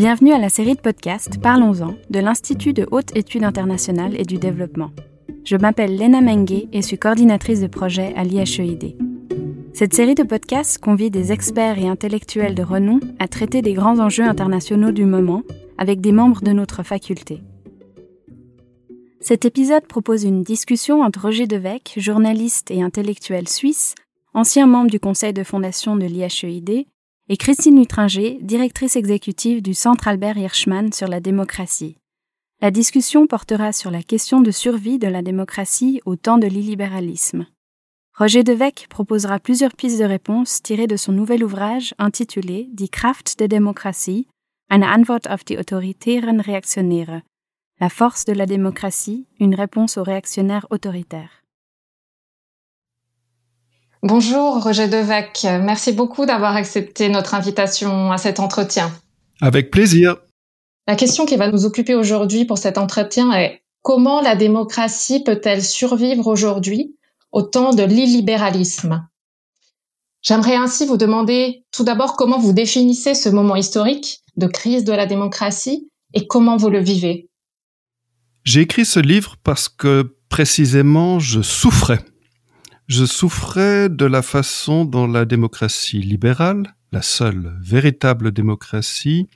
Bienvenue à la série de podcasts Parlons-en de l'Institut de haute étude internationale et du développement. Je m'appelle Lena Mengue et suis coordinatrice de projet à l'IHEID. Cette série de podcasts convie des experts et intellectuels de renom à traiter des grands enjeux internationaux du moment avec des membres de notre faculté. Cet épisode propose une discussion entre Roger Devec, journaliste et intellectuel suisse, ancien membre du conseil de fondation de l'IHEID, et Christine Lutringer, directrice exécutive du Centre Albert Hirschman sur la démocratie. La discussion portera sur la question de survie de la démocratie au temps de l'illibéralisme. Roger Devec proposera plusieurs pistes de réponse tirées de son nouvel ouvrage intitulé Die Kraft der Demokratie, eine Antwort auf die autoritären Reaktionäre, la force de la démocratie, une réponse aux réactionnaires autoritaires. Bonjour Roger Devec, merci beaucoup d'avoir accepté notre invitation à cet entretien. Avec plaisir. La question qui va nous occuper aujourd'hui pour cet entretien est comment la démocratie peut-elle survivre aujourd'hui au temps de l'illibéralisme? J'aimerais ainsi vous demander tout d'abord comment vous définissez ce moment historique de crise de la démocratie et comment vous le vivez. J'ai écrit ce livre parce que précisément je souffrais je souffrais de la façon dont la démocratie libérale, la seule véritable démocratie,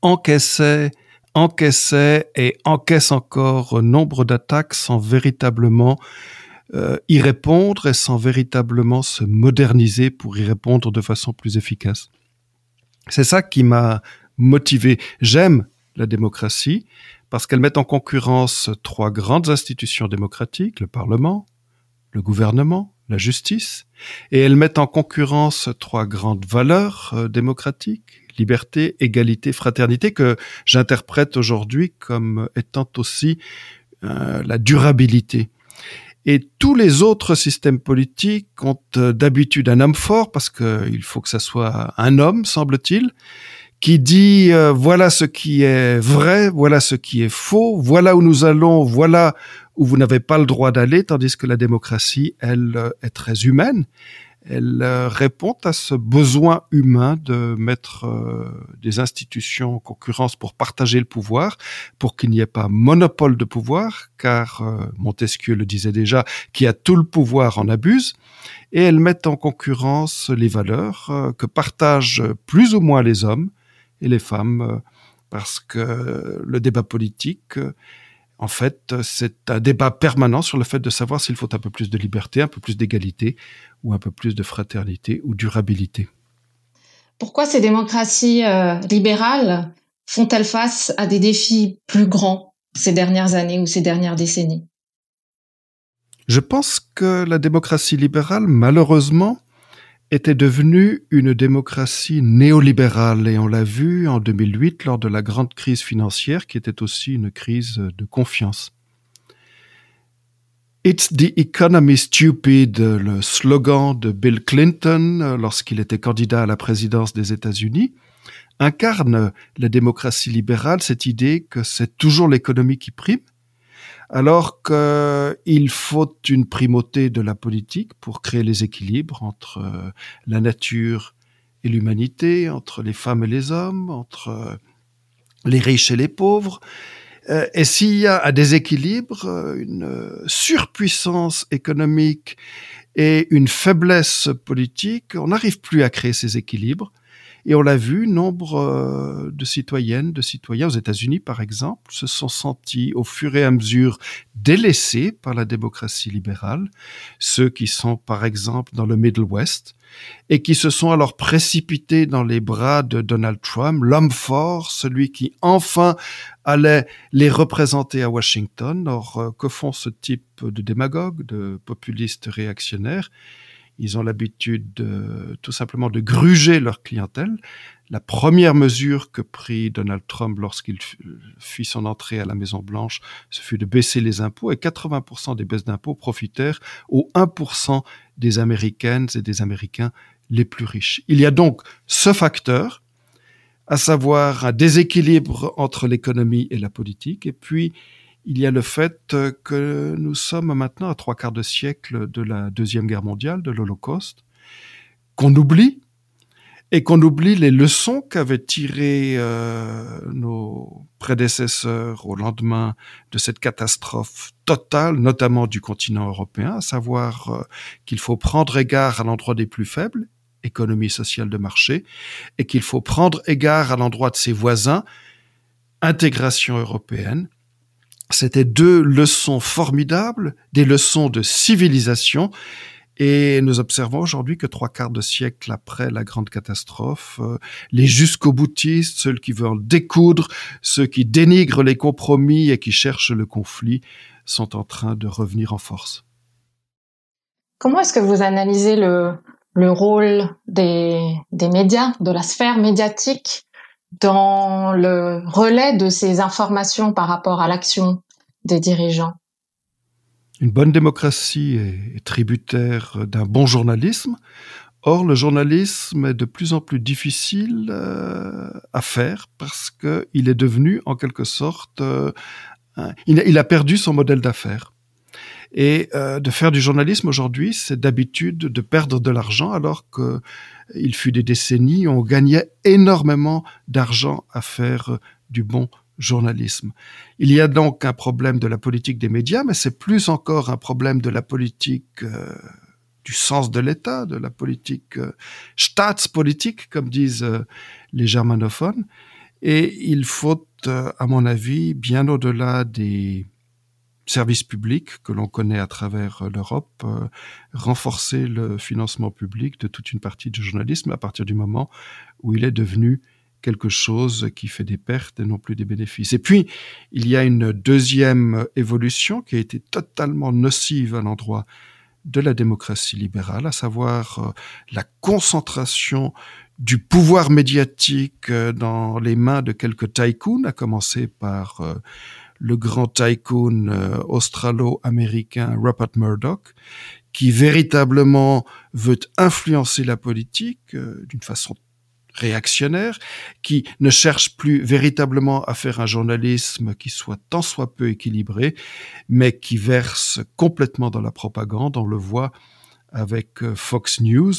encaissait, encaissait et encaisse encore nombre d'attaques sans véritablement euh, y répondre et sans véritablement se moderniser pour y répondre de façon plus efficace. C'est ça qui m'a motivé. J'aime la démocratie parce qu'elle met en concurrence trois grandes institutions démocratiques, le Parlement, le gouvernement, la justice, et elles mettent en concurrence trois grandes valeurs euh, démocratiques, liberté, égalité, fraternité, que j'interprète aujourd'hui comme étant aussi euh, la durabilité. Et tous les autres systèmes politiques ont euh, d'habitude un homme fort, parce qu'il faut que ça soit un homme, semble-t-il, qui dit voilà ce qui est vrai, voilà ce qui est faux, voilà où nous allons, voilà où vous n'avez pas le droit d'aller, tandis que la démocratie, elle, euh, est très humaine. Elle euh, répond à ce besoin humain de mettre euh, des institutions en concurrence pour partager le pouvoir, pour qu'il n'y ait pas monopole de pouvoir, car Montesquieu le disait déjà, qui a tout le pouvoir en abuse, et elle met en concurrence les valeurs que partagent plus ou moins les hommes et les femmes, parce que le débat politique en fait, c'est un débat permanent sur le fait de savoir s'il faut un peu plus de liberté, un peu plus d'égalité, ou un peu plus de fraternité ou durabilité. Pourquoi ces démocraties euh, libérales font-elles face à des défis plus grands ces dernières années ou ces dernières décennies? Je pense que la démocratie libérale, malheureusement, était devenue une démocratie néolibérale et on l'a vu en 2008 lors de la grande crise financière qui était aussi une crise de confiance. It's the economy stupid, le slogan de Bill Clinton lorsqu'il était candidat à la présidence des États-Unis, incarne la démocratie libérale, cette idée que c'est toujours l'économie qui prime alors qu'il faut une primauté de la politique pour créer les équilibres entre euh, la nature et l'humanité, entre les femmes et les hommes, entre euh, les riches et les pauvres. Euh, et s'il y a un déséquilibre, une surpuissance économique et une faiblesse politique, on n'arrive plus à créer ces équilibres. Et on l'a vu, nombre euh, de citoyennes, de citoyens aux États-Unis, par exemple, se sont sentis au fur et à mesure délaissés par la démocratie libérale, ceux qui sont, par exemple, dans le Middle West, et qui se sont alors précipités dans les bras de Donald Trump, l'homme fort, celui qui enfin allait les représenter à Washington. Or, euh, que font ce type de démagogues, de populistes réactionnaires ils ont l'habitude de, tout simplement de gruger leur clientèle. La première mesure que prit Donald Trump lorsqu'il fit son entrée à la Maison Blanche, ce fut de baisser les impôts et 80% des baisses d'impôts profitèrent aux 1% des Américaines et des Américains les plus riches. Il y a donc ce facteur, à savoir un déséquilibre entre l'économie et la politique, et puis il y a le fait que nous sommes maintenant à trois quarts de siècle de la Deuxième Guerre mondiale, de l'Holocauste, qu'on oublie, et qu'on oublie les leçons qu'avaient tirées euh, nos prédécesseurs au lendemain de cette catastrophe totale, notamment du continent européen, à savoir euh, qu'il faut prendre égard à l'endroit des plus faibles, économie sociale de marché, et qu'il faut prendre égard à l'endroit de ses voisins, intégration européenne. C'était deux leçons formidables, des leçons de civilisation et nous observons aujourd'hui que trois quarts de siècle après la grande catastrophe, euh, les jusqu'au boutistes, ceux qui veulent découdre, ceux qui dénigrent les compromis et qui cherchent le conflit, sont en train de revenir en force. Comment est-ce que vous analysez le, le rôle des médias, de la sphère médiatique dans le relais de ces informations par rapport à l'action des dirigeants une bonne démocratie est, tributaire d'un bon journalisme. Or, le journalisme est de plus en plus difficile euh, à faire parce qu'il est devenu, en quelque sorte, euh, il, a perdu son modèle d'affaires. Et euh, de faire du journalisme aujourd'hui, c'est d'habitude de perdre de l'argent, alors que il fut des décennies, on gagnait énormément d'argent à faire du bon journalisme. Il y a donc un problème de la politique des médias, mais c'est plus encore un problème de la politique euh, du sens de l'État, de la politique euh, staatspolitique, comme disent euh, les germanophones. Et il faut, euh, à mon avis, bien au-delà des services publics que l'on connaît à travers l'Europe, renforcer le financement public de toute une partie du journalisme à partir du moment où il est devenu quelque chose qui fait des pertes et non plus des bénéfices. Et puis, il y a une deuxième évolution qui a été totalement nocive à l'endroit de la démocratie libérale, à savoir euh, la concentration du pouvoir médiatique euh, dans les mains de quelques tycoons, à commencer par euh, le grand tycoon australo-américain Rupert Murdoch, qui véritablement veut influencer la politique d'une façon réactionnaire, qui ne cherche plus véritablement à faire un journalisme qui soit tant soit peu équilibré, mais qui verse complètement dans la propagande. On le voit avec euh, Fox News.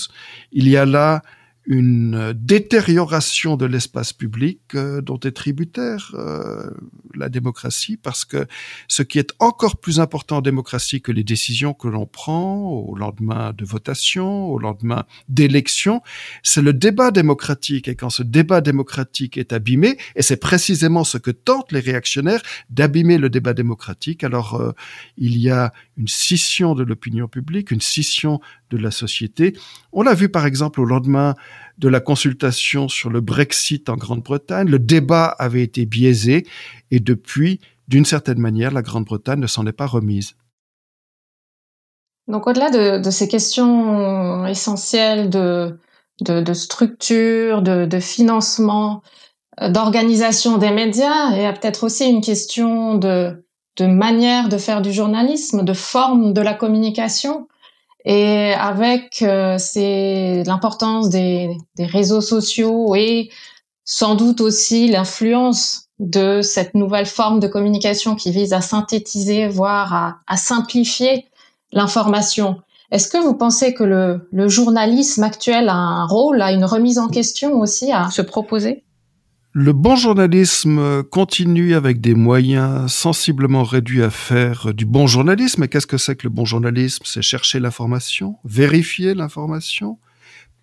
Il y a là une détérioration de l'espace public euh, dont est tributaire euh, la démocratie, parce que ce qui est encore plus important en démocratie que les décisions que l'on prend au lendemain de votation, au lendemain d'élection, c'est le débat démocratique. Et quand ce débat démocratique est abîmé, et c'est précisément ce que tentent les réactionnaires, d'abîmer le débat démocratique, alors euh, il y a une scission de l'opinion publique, une scission de la société. On l'a vu par exemple au lendemain de la consultation sur le Brexit en Grande-Bretagne. Le débat avait été biaisé et depuis, d'une certaine manière, la Grande-Bretagne ne s'en est pas remise. Donc au-delà de, ces questions essentielles de, de, structure, de, financement, euh, d'organisation des médias, il y a peut-être aussi une question de, de manière de faire du journalisme, de forme de la communication. Et avec euh, l'importance des, des, réseaux sociaux et sans doute aussi l'influence de cette nouvelle forme de communication qui vise à synthétiser, voire à, à simplifier l'information. Est-ce que vous pensez que le, le, journalisme actuel a un rôle, a une remise en question aussi à se proposer? Le bon journalisme continue avec des moyens sensiblement réduits à faire du bon journalisme. Et qu'est-ce que c'est que le bon journalisme? C'est chercher l'information, vérifier l'information,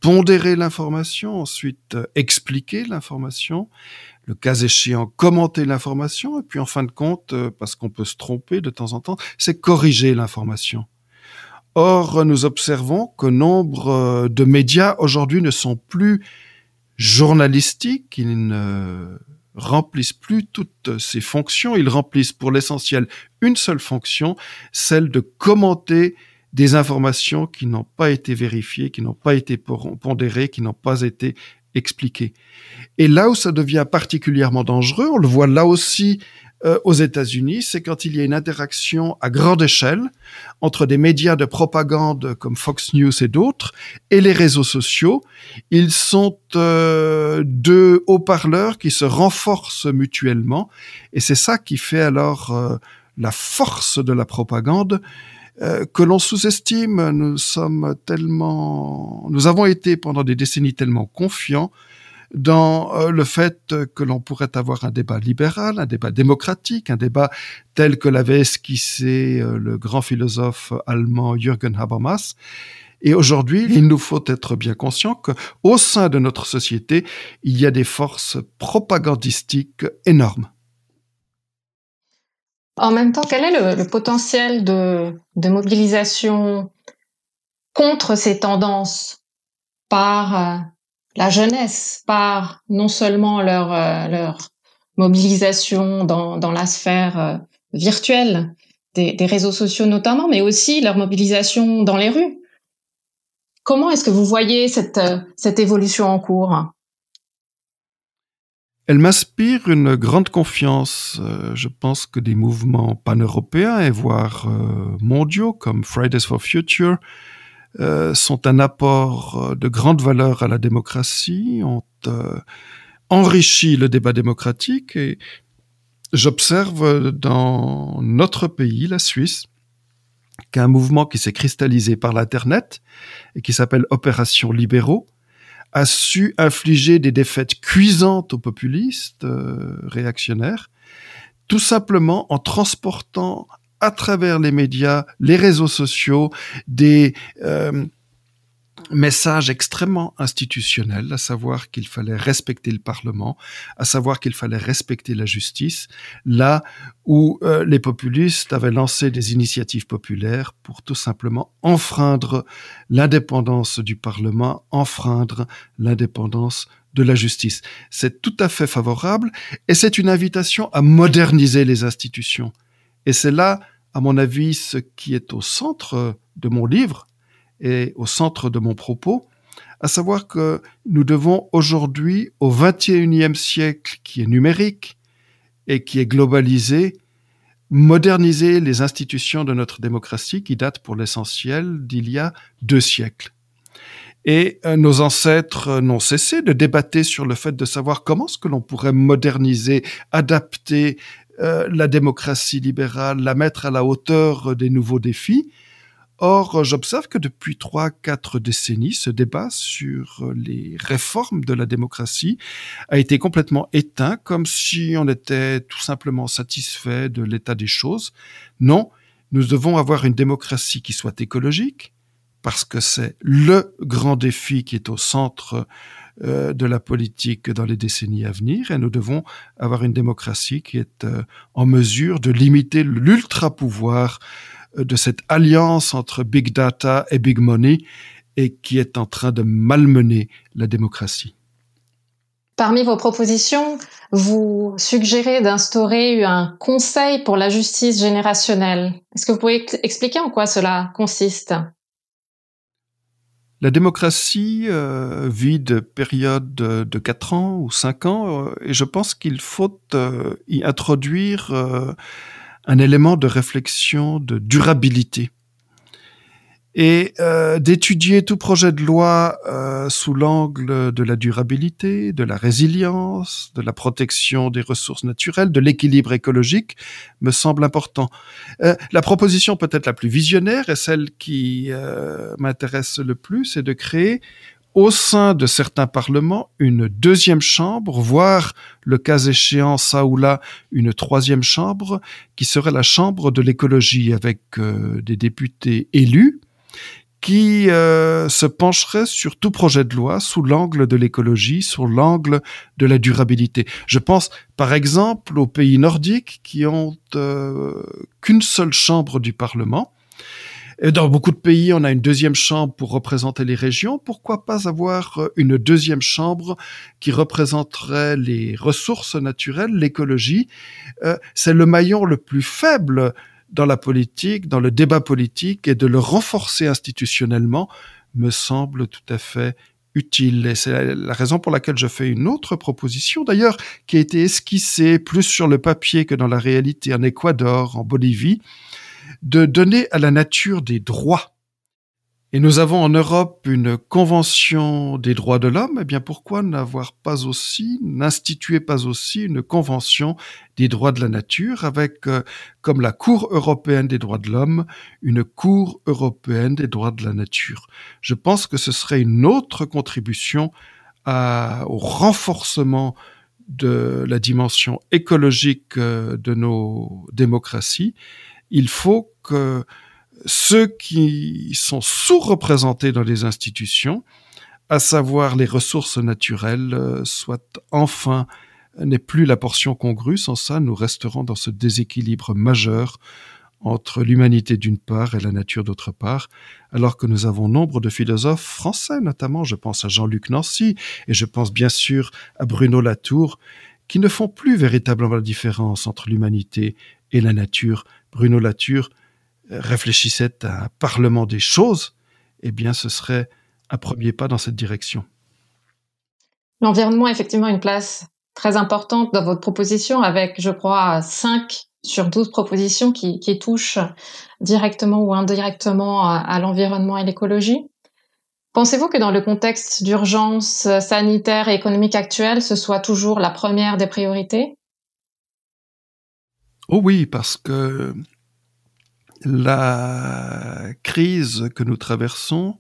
pondérer l'information, ensuite euh, expliquer l'information, le cas échéant commenter l'information, et puis en fin de compte, euh, parce qu'on peut se tromper de temps en temps, c'est corriger l'information. Or, nous observons que nombre euh, de médias aujourd'hui ne sont plus journalistiques, ils ne remplissent plus toutes ces fonctions, ils remplissent pour l'essentiel une seule fonction, celle de commenter des informations qui n'ont pas été vérifiées, qui n'ont pas été pondérées, qui n'ont pas été expliquées. Et là où ça devient particulièrement dangereux, on le voit là aussi euh, aux États-Unis, c'est quand il y a une interaction à grande échelle entre des médias de propagande comme Fox News et d'autres et les réseaux sociaux. Ils sont euh, deux haut-parleurs qui se renforcent mutuellement et c'est ça qui fait alors euh, la force de la propagande euh, que l'on sous-estime. Nous sommes tellement, nous avons été pendant des décennies tellement confiants dans euh, le fait que l'on pourrait avoir un débat libéral, un débat démocratique, un débat tel que l'avait esquissé euh, le grand philosophe allemand Jürgen Habermas. Et aujourd'hui, il nous faut être bien conscient que, au sein de notre société, il y a des forces propagandistiques énormes. En même temps, quel est le, potentiel de, de, mobilisation contre ces tendances par euh, la jeunesse, par non seulement leur, euh, mobilisation dans, la sphère euh, virtuelle, des, réseaux sociaux notamment, mais aussi leur mobilisation dans les rues. Comment est-ce que vous voyez cette, euh, cette évolution en cours? Elle m'inspire une grande confiance. Je pense que des mouvements pan-européens et voire mondiaux comme Fridays for Future euh, sont un apport euh, de grande valeur à la démocratie, ont euh, enrichi le débat démocratique et j'observe dans notre pays, la Suisse, qu'un mouvement qui s'est cristallisé par l'Internet et qui s'appelle Opération Libéraux a su infliger des défaites cuisantes aux populistes réactionnaires, tout simplement en transportant à travers les médias, les réseaux sociaux, des euh, messages extrêmement institutionnels, à savoir qu'il fallait respecter le Parlement, à savoir qu'il fallait respecter la justice, là où euh, les populistes avaient lancé des initiatives populaires pour tout simplement enfreindre l'indépendance du Parlement, enfreindre l'indépendance de la justice. C'est tout à fait favorable et c'est une invitation à moderniser les institutions. Et c'est là, à mon avis, ce qui est au centre de mon livre et au centre de mon propos, à savoir que nous devons aujourd'hui, au XXIe siècle qui est numérique et qui est globalisé, moderniser les institutions de notre démocratie qui datent pour l'essentiel d'il y a deux siècles. Et euh, nos ancêtres n'ont cessé de débattre sur le fait de savoir comment est-ce que l'on pourrait moderniser, adapter euh, la démocratie libérale, la mettre à la hauteur des nouveaux défis. Or, j'observe que depuis trois, quatre décennies, ce débat sur les réformes de la démocratie a été complètement éteint, comme si on était tout simplement satisfait de l'état des choses. Non, nous devons avoir une démocratie qui soit écologique, parce que c'est le grand défi qui est au centre euh, de la politique dans les décennies à venir et nous devons avoir une démocratie qui est euh, en mesure de limiter l'ultra-pouvoir euh, de cette alliance entre big data et big money et qui est en train de malmener la démocratie. Parmi vos propositions, vous suggérez d'instaurer un conseil pour la justice générationnelle. Est-ce que vous pouvez expliquer en quoi cela consiste? La démocratie euh, vit de périodes de quatre ans ou cinq ans euh, et je pense qu'il faut euh, y introduire un élément de réflexion de durabilité et euh, d'étudier tout projet de loi euh, sous l'angle de la durabilité, de la résilience, de la protection des ressources naturelles, de l'équilibre écologique me semble important. Euh, la proposition peut-être la plus visionnaire et celle qui m'intéresse le plus, c'est de créer au sein de certains parlements une deuxième chambre, voire le cas échéant ça ou là une troisième chambre, qui serait la chambre de l'écologie avec des députés élus qui euh, se pencherait sur tout projet de loi sous l'angle de l'écologie, sous l'angle de la durabilité. Je pense par exemple aux pays nordiques qui ont euh, qu'une seule chambre du Parlement. Dans beaucoup de pays, on a une deuxième chambre pour représenter les régions. Pourquoi pas avoir une deuxième chambre qui représenterait les ressources naturelles, l'écologie? Euh, C'est le maillon le plus faible dans la politique, dans le débat politique et de le renforcer institutionnellement me semble tout à fait utile. Et c'est la raison pour laquelle je fais une autre proposition, d'ailleurs, qui a été esquissée plus sur le papier que dans la réalité en Équateur, en Bolivie, de donner à la nature des droits. Et nous avons en Europe une convention des droits de l'homme, eh bien pourquoi n'avoir pas aussi, n'instituer pas aussi une convention des droits de la nature avec, euh, comme la Cour européenne des droits de l'homme, une Cour européenne des droits de la nature? Je pense que ce serait une autre contribution à, au renforcement de la dimension écologique euh, de nos démocraties. Il faut que ceux qui sont sous-représentés dans les institutions, à savoir les ressources naturelles, euh, soient enfin n'est plus la portion congrue. Sans ça, nous resterons dans ce déséquilibre majeur entre l'humanité d'une part et la nature d'autre part, alors que nous avons nombre de philosophes français, notamment, je pense à Jean-Luc Nancy, et je pense bien sûr à Bruno Latour, qui ne font plus véritablement la différence entre l'humanité et la nature. Bruno Latour réfléchissait à un parlement des choses, eh bien, ce serait un premier pas dans cette direction. L'environnement a effectivement une place très importante dans votre proposition, avec, je crois, 5 sur 12 propositions qui, qui touchent directement ou indirectement à, à l'environnement et l'écologie. Pensez-vous que dans le contexte d'urgence sanitaire et économique actuelle, ce soit toujours la première des priorités? Oh oui, parce que la crise que nous traversons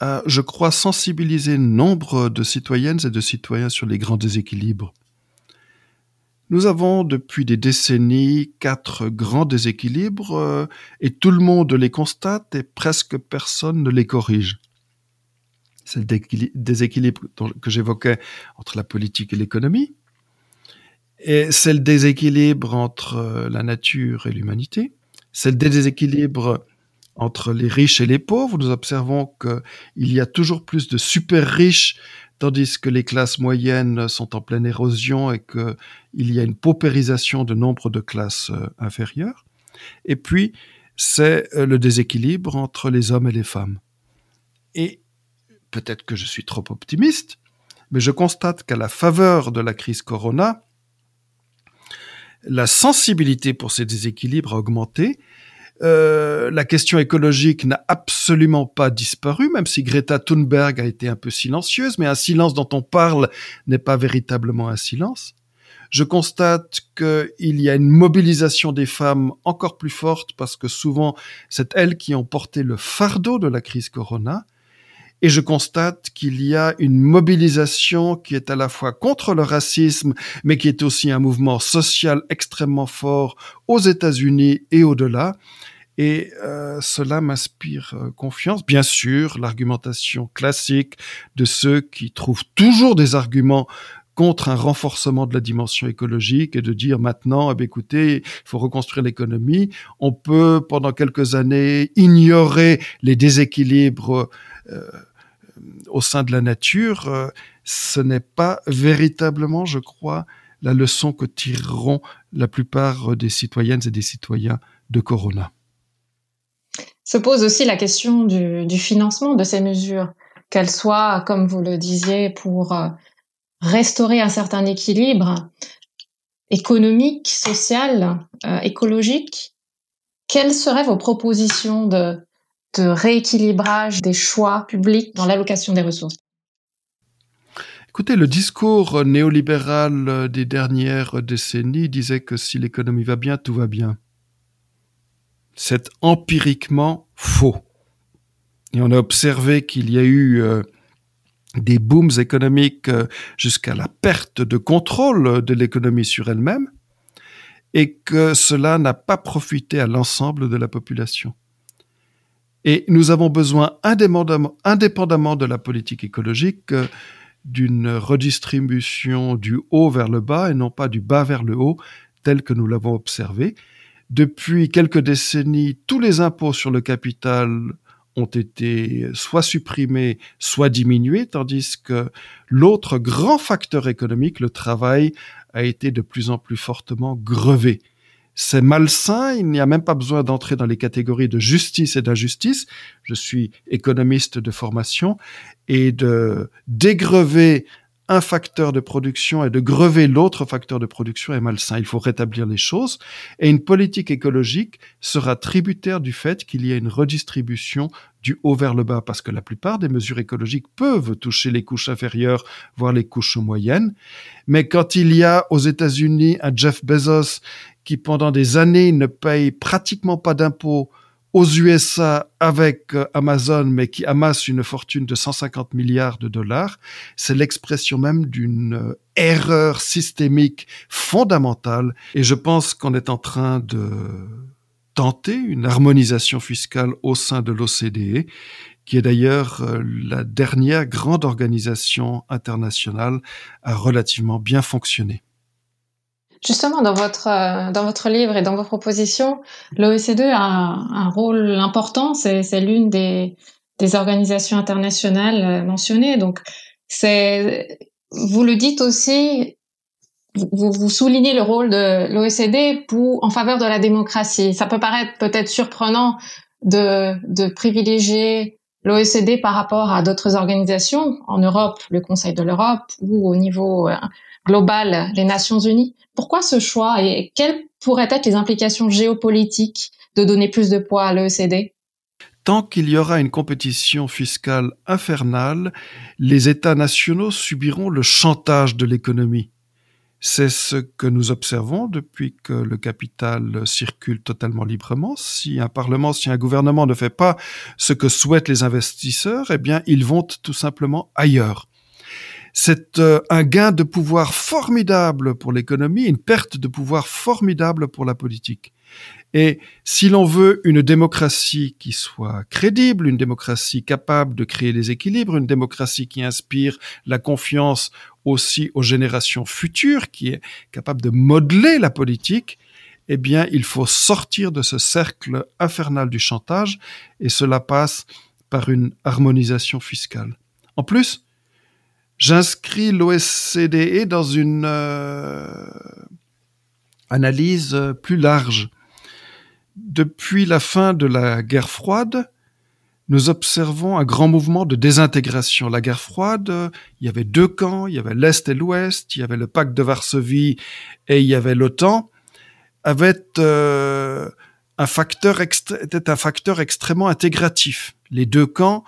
a, je crois, sensibilisé nombre de citoyennes et de citoyens sur les grands déséquilibres. Nous avons depuis des décennies quatre grands déséquilibres euh, et tout le monde les constate et presque personne ne les corrige. C'est le déséquilibre que j'évoquais entre la politique et l'économie, et c'est le déséquilibre entre euh, la nature et l'humanité, c'est le déséquilibre entre les riches et les pauvres. Nous observons qu'il y a toujours plus de super riches, tandis que les classes moyennes sont en pleine érosion et qu'il y a une paupérisation de nombre de classes euh, inférieures. Et puis, c'est euh, le déséquilibre entre les hommes et les femmes. Et peut-être que je suis trop optimiste, mais je constate qu'à la faveur de la crise Corona, la sensibilité pour ces déséquilibres a augmenté. Euh, la question écologique n'a absolument pas disparu, même si Greta Thunberg a été un peu silencieuse, mais un silence dont on parle n'est pas véritablement un silence. Je constate qu'il y a une mobilisation des femmes encore plus forte parce que souvent c'est elles qui ont porté le fardeau de la crise Corona. Et je constate qu'il y a une mobilisation qui est à la fois contre le racisme, mais qui est aussi un mouvement social extrêmement fort aux États-Unis et au-delà. Et euh, cela m'inspire euh, confiance. Bien sûr, l'argumentation classique de ceux qui trouvent toujours des arguments contre un renforcement de la dimension écologique et de dire maintenant, eh écoutez, il faut reconstruire l'économie. On peut pendant quelques années ignorer les déséquilibres euh, au sein de la nature, euh, ce n'est pas véritablement, je crois, la leçon que tireront la plupart des citoyennes et des citoyens de Corona. Se pose aussi la question du, financement de ces mesures, qu'elles soient, comme vous le disiez, pour euh, restaurer un certain équilibre économique, social, euh, écologique. Quelles seraient vos propositions de, de rééquilibrage des choix publics dans l'allocation des ressources Écoutez, le discours néolibéral des dernières décennies disait que si l'économie va bien, tout va bien. C'est empiriquement faux. Et on a observé qu'il y a eu euh, des booms économiques euh, jusqu'à la perte de contrôle de l'économie sur elle-même et que cela n'a pas profité à l'ensemble de la population. Et nous avons besoin, indépendamment, de la politique écologique, euh, d'une redistribution du haut vers le bas et non pas du bas vers le haut, tel que nous l'avons observé. Depuis quelques décennies, tous les impôts sur le capital ont été soit supprimés, soit diminués, tandis que l'autre grand facteur économique, le travail, a été de plus en plus fortement grevé c'est malsain, il n'y a même pas besoin d'entrer dans les catégories de justice et d'injustice. Je suis économiste de formation et de dégrever un facteur de production et de grever l'autre facteur de production est malsain. Il faut rétablir les choses et une politique écologique sera tributaire du fait qu'il y a une redistribution du haut vers le bas parce que la plupart des mesures écologiques peuvent toucher les couches inférieures, voire les couches moyennes. Mais quand il y a aux États-Unis un Jeff Bezos qui pendant des années ne paye pratiquement pas d'impôts aux USA avec euh, Amazon, mais qui amasse une fortune de 150 milliards de dollars, c'est l'expression même d'une euh, erreur systémique fondamentale. Et je pense qu'on est en train de tenter une harmonisation fiscale au sein de l'OCDE, qui est d'ailleurs euh, la dernière grande organisation internationale à relativement bien fonctionner. Justement, dans votre euh, dans votre livre et dans vos propositions, l'OECD a un, rôle important. C'est l'une des des organisations internationales euh, mentionnées. Donc, c'est vous le dites aussi. Vous, vous soulignez le rôle de l'OECD pour en faveur de la démocratie. Ça peut paraître peut-être surprenant de de privilégier l'OECD par rapport à d'autres organisations en Europe, le Conseil de l'Europe ou au niveau euh, global, les Nations Unies. Pourquoi ce choix et quelles pourraient être les implications géopolitiques de donner plus de poids à l'OECD Tant qu'il y aura une compétition fiscale infernale, les États nationaux subiront le chantage de l'économie. C'est ce que nous observons depuis que le capital circule totalement librement. Si un parlement, si un gouvernement ne fait pas ce que souhaitent les investisseurs, eh bien, ils vont tout simplement ailleurs. C'est euh, un gain de pouvoir formidable pour l'économie, une perte de pouvoir formidable pour la politique. Et si l'on veut une démocratie qui soit crédible, une démocratie capable de créer des équilibres, une démocratie qui inspire la confiance aussi aux générations futures, qui est capable de modeler la politique, eh bien, il faut sortir de ce cercle infernal du chantage, et cela passe par une harmonisation fiscale. En plus, J'inscris l'OSCDE dans une euh, analyse plus large. Depuis la fin de la guerre froide, nous observons un grand mouvement de désintégration. La guerre froide, il y avait deux camps, il y avait l'Est et l'Ouest, il y avait le pacte de Varsovie et il y avait l'OTAN, avait euh, était un facteur extrêmement intégratif. Les deux camps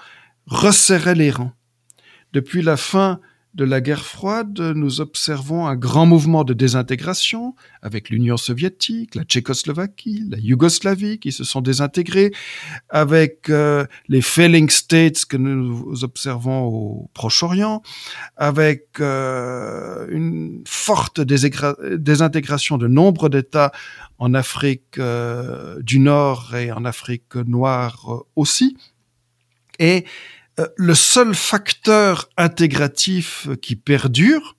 resserraient les rangs. Depuis la fin de la guerre froide, nous observons un grand mouvement de désintégration avec l'Union soviétique, la Tchécoslovaquie, la Yougoslavie qui se sont désintégrés, avec euh, les failing states que nous observons au Proche-Orient, avec euh, une forte désintégration de nombre d'États en Afrique euh, du Nord et en Afrique noire aussi. Et le seul facteur intégratif qui perdure,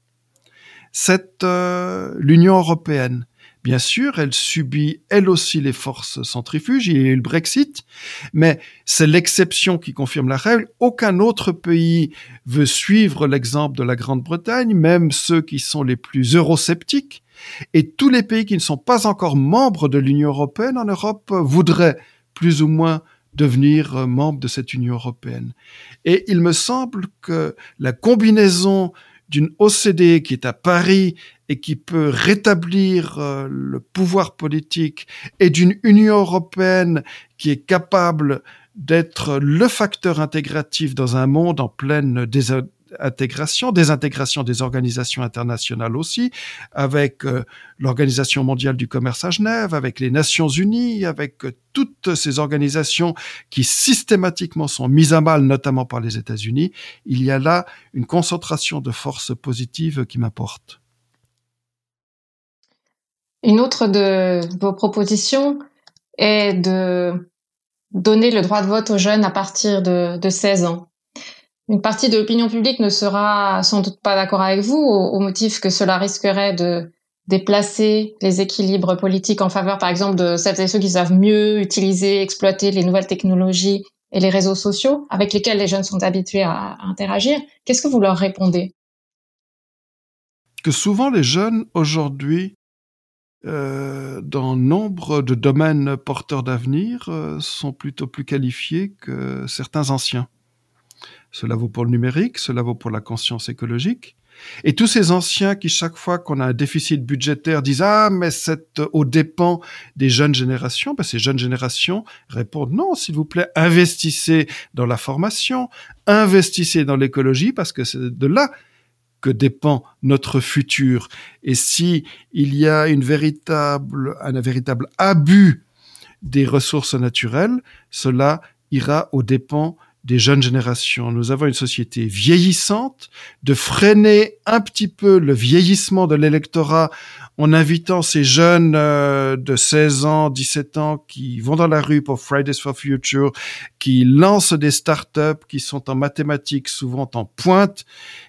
c'est euh, l'Union européenne. Bien sûr, elle subit elle aussi les forces centrifuges, il y a eu le Brexit, mais c'est l'exception qui confirme la règle. Aucun autre pays veut suivre l'exemple de la Grande-Bretagne, même ceux qui sont les plus eurosceptiques. Et tous les pays qui ne sont pas encore membres de l'Union européenne en Europe voudraient plus ou moins devenir euh, membre de cette Union européenne. Et il me semble que la combinaison d'une OCDE qui est à Paris et qui peut rétablir euh, le pouvoir politique et d'une Union européenne qui est capable d'être le facteur intégratif dans un monde en pleine intégration, désintégration des organisations internationales aussi, avec euh, l'Organisation mondiale du commerce à Genève, avec les Nations unies, avec euh, toutes ces organisations qui systématiquement sont mises à mal, notamment par les États-Unis. Il y a là une concentration de forces positives qui m'apporte. Une autre de vos propositions est de donner le droit de vote aux jeunes à partir de, de 16 ans. Une partie de l'opinion publique ne sera sans doute pas d'accord avec vous au, motif que cela risquerait de déplacer les équilibres politiques en faveur, par exemple, de celles et ceux qui savent mieux utiliser, exploiter les nouvelles technologies et les réseaux sociaux avec lesquels les jeunes sont habitués à, interagir. Qu'est-ce que vous leur répondez? Que souvent les jeunes aujourd'hui, euh, dans nombre de domaines porteurs d'avenir, euh, sont plutôt plus qualifiés que certains anciens. Cela vaut pour le numérique, cela vaut pour la conscience écologique. Et tous ces anciens qui, chaque fois qu'on a un déficit budgétaire, disent Ah, mais c'est au dépens des jeunes générations, ben, ces jeunes générations répondent Non, s'il vous plaît, investissez dans la formation, investissez dans l'écologie, parce que c'est de là que dépend notre futur. Et si il y a une véritable, un véritable abus des ressources naturelles, cela ira aux dépens des jeunes générations. Nous avons une société vieillissante, de freiner un petit peu le vieillissement de l'électorat en invitant ces jeunes euh, de 16 ans, 17 ans qui vont dans la rue pour Fridays for Future, qui lancent des startups, qui sont en mathématiques souvent en pointe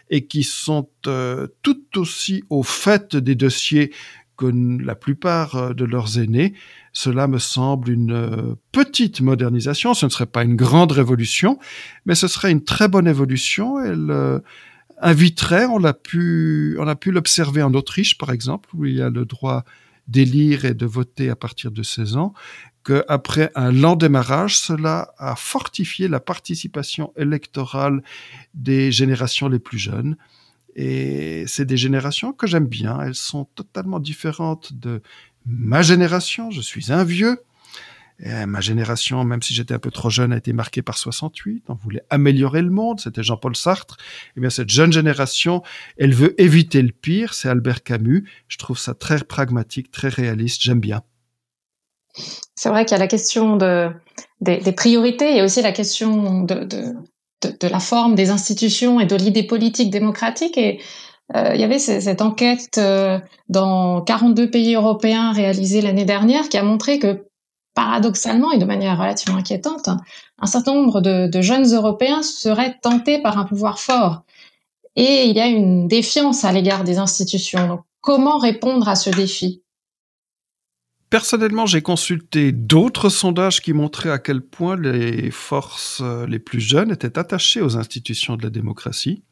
et qui sont euh, tout aussi au fait des dossiers que la plupart euh, de leurs aînés. Cela me semble une euh, petite modernisation. Ce ne serait pas une grande révolution, mais ce serait une très bonne évolution. Elle euh, inviterait, on l'a pu, on a pu l'observer en Autriche, par exemple, où il y a le droit d'élire et de voter à partir de 16 ans, qu'après un lent démarrage, cela a fortifié la participation électorale des générations les plus jeunes. Et c'est des générations que j'aime bien. Elles sont totalement différentes de ma génération. Je suis un vieux. Ma génération, même si j'étais un peu trop jeune, a été marquée par 68. On voulait améliorer le monde. C'était Jean-Paul Sartre. Eh bien, cette jeune génération, elle veut éviter le pire. C'est Albert Camus. Je trouve ça très pragmatique, très réaliste. J'aime bien. C'est vrai qu'il y a la question de, des, priorités et aussi la question de, de, la forme des institutions et de l'idée politique démocratique. Et il y avait cette enquête euh, dans 42 pays européens réalisée l'année dernière qui a montré que paradoxalement et de manière relativement inquiétante, un certain nombre de, de, jeunes Européens seraient tentés par un pouvoir fort. Et il y a une défiance à l'égard des institutions. Donc, comment répondre à ce défi? Personnellement, j'ai consulté d'autres sondages qui montraient à quel point les forces euh, les plus jeunes étaient attachées aux institutions de la démocratie.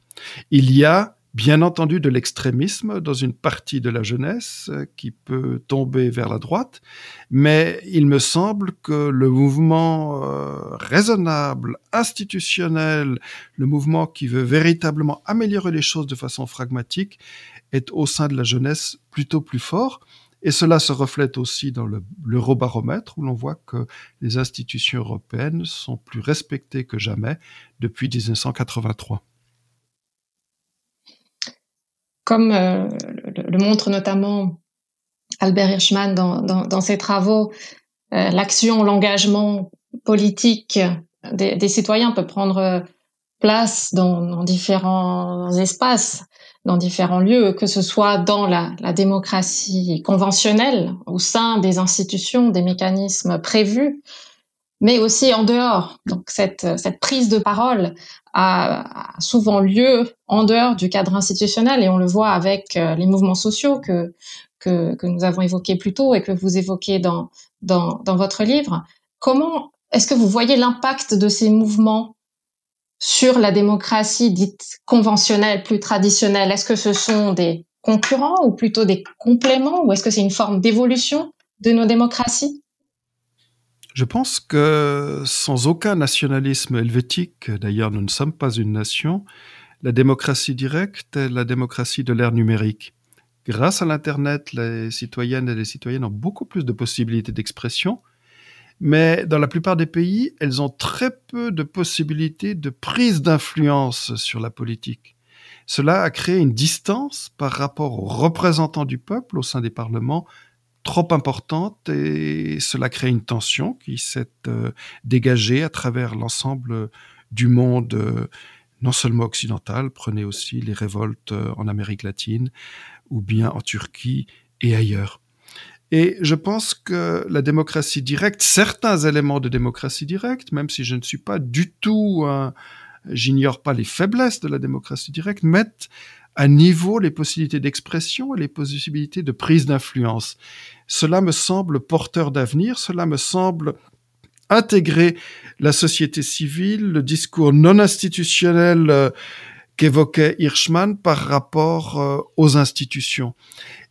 Il y a bien entendu de l'extrémisme dans une partie de la jeunesse euh, qui peut tomber vers la droite, mais il me semble que le mouvement euh, raisonnable, institutionnel, le mouvement qui veut véritablement améliorer les choses de façon pragmatique est au sein de la jeunesse plutôt plus fort. Et cela se reflète aussi dans l'eurobaromètre, où l'on voit que les institutions européennes sont plus respectées que jamais depuis 1983. Comme euh, le, montre notamment Albert Hirschman dans, ses travaux, euh, l'action, l'engagement politique des, citoyens peut prendre place dans différents espaces dans différents lieux, que ce soit dans la, démocratie conventionnelle, au sein des institutions, des mécanismes prévus, mais aussi en dehors. Donc cette, prise de parole a, souvent lieu en dehors du cadre institutionnel et on le voit avec euh, les mouvements sociaux que, que, que nous avons évoqués plus tôt et que vous évoquez dans, dans, dans votre livre. Comment est-ce que vous voyez l'impact de ces mouvements sur la démocratie dite conventionnelle, plus traditionnelle? Est-ce que ce sont des concurrents ou plutôt des compléments ou est-ce que c'est une forme d'évolution de nos démocraties? Je pense que sans aucun nationalisme helvétique, d'ailleurs nous ne sommes pas une nation, la démocratie directe est la démocratie de l'ère numérique. Grâce à l'Internet, les citoyennes et les citoyens ont beaucoup plus de possibilités d'expression, mais dans la plupart des pays, elles ont très peu de possibilités de prise d'influence sur la politique. Cela a créé une distance par rapport aux représentants du peuple au sein des parlements trop importante et cela crée une tension qui s'est euh, dégagée à travers l'ensemble du monde, euh, non seulement occidental, prenez aussi les révoltes euh, en Amérique latine ou bien en Turquie et ailleurs. Et je pense que la démocratie directe, certains éléments de démocratie directe, même si je ne suis pas du tout, j'ignore pas les faiblesses de la démocratie directe, mettent à niveau les possibilités d'expression et les possibilités de prise d'influence. Cela me semble porteur d'avenir, cela me semble intégrer la société civile, le discours non institutionnel euh, qu'évoquait Hirschman par rapport euh, aux institutions.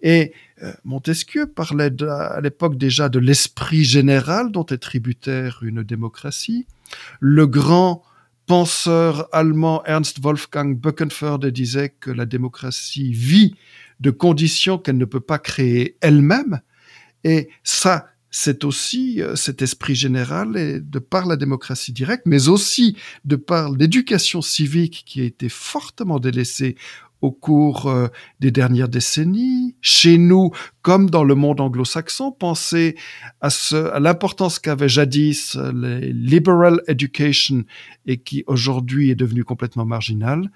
Et euh, Montesquieu parlait à l'époque déjà de l'esprit général dont est tributaire une démocratie. Le grand penseur allemand Ernst Wolfgang Böckenförde disait que la démocratie vit de conditions qu'elle ne peut pas créer elle-même. Et ça, c'est aussi euh, cet esprit général et de par la démocratie directe, mais aussi de par l'éducation civique qui a été fortement délaissée au cours euh, des dernières décennies, chez nous comme dans le monde anglo-saxon, pensez à, ce, à l'importance qu'avait jadis euh, les liberal education et qui aujourd'hui est devenue complètement marginale.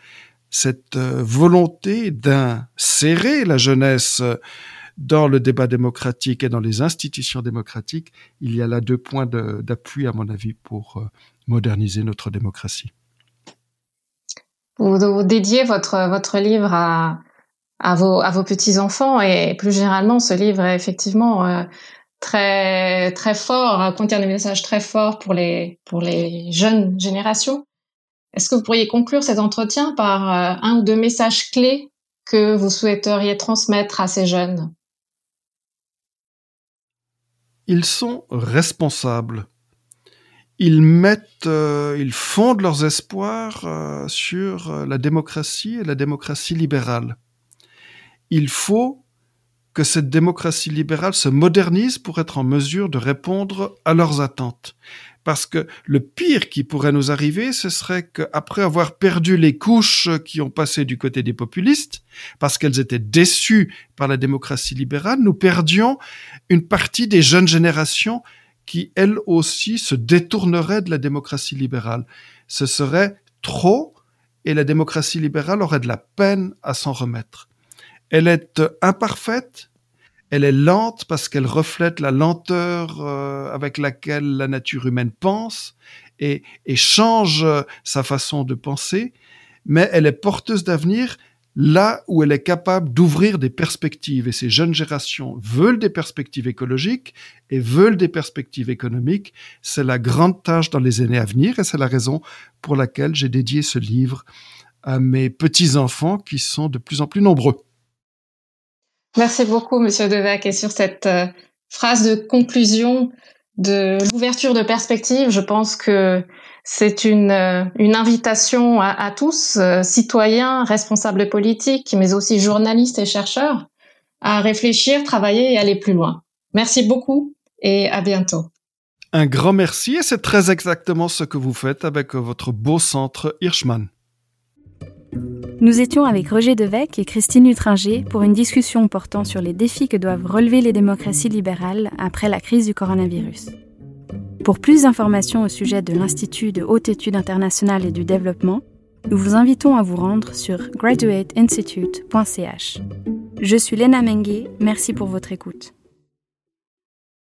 Cette volonté d'insérer la jeunesse dans le débat démocratique et dans les institutions démocratiques, il y a là deux points d'appui, à mon avis, pour euh, moderniser notre démocratie. Vous, dédiez votre, votre livre à, vos, à vos petits-enfants et plus généralement, ce livre est effectivement euh, très, très fort, contient des messages très forts pour les, pour les jeunes générations. Est-ce que vous pourriez conclure cet entretien par euh, un ou deux messages clés que vous souhaiteriez transmettre à ces jeunes? Ils sont responsables. Ils mettent, euh, ils fondent leurs espoirs euh, sur euh, la démocratie et la démocratie libérale. Il faut que cette démocratie libérale se modernise pour être en mesure de répondre à leurs attentes. Parce que le pire qui pourrait nous arriver, ce serait qu'après avoir perdu les couches qui ont passé du côté des populistes, parce qu'elles étaient déçues par la démocratie libérale, nous perdions une partie des jeunes générations qui, elles aussi, se détourneraient de la démocratie libérale. Ce serait trop et la démocratie libérale aurait de la peine à s'en remettre. Elle est imparfaite, elle est lente parce qu'elle reflète la lenteur euh, avec laquelle la nature humaine pense et, et change euh, sa façon de penser, mais elle est porteuse d'avenir là où elle est capable d'ouvrir des perspectives. Et ces jeunes générations veulent des perspectives écologiques et veulent des perspectives économiques. C'est la grande tâche dans les années à venir et c'est la raison pour laquelle j'ai dédié ce livre à mes petits-enfants qui sont de plus en plus nombreux. Merci beaucoup, Monsieur Devac. Et sur cette euh, phrase de conclusion de l'ouverture de perspective, je pense que c'est une, euh, une invitation à, à tous, euh, citoyens, responsables politiques, mais aussi journalistes et chercheurs, à réfléchir, travailler et aller plus loin. Merci beaucoup et à bientôt. Un grand merci et c'est très exactement ce que vous faites avec votre beau centre Hirschman. Nous étions avec Roger Devec et Christine Utringer pour une discussion portant sur les défis que doivent relever les démocraties libérales après la crise du coronavirus. Pour plus d'informations au sujet de l'Institut de haute étude internationale et du développement, nous vous invitons à vous rendre sur graduateinstitute.ch. Je suis Lena Mengue, merci pour votre écoute.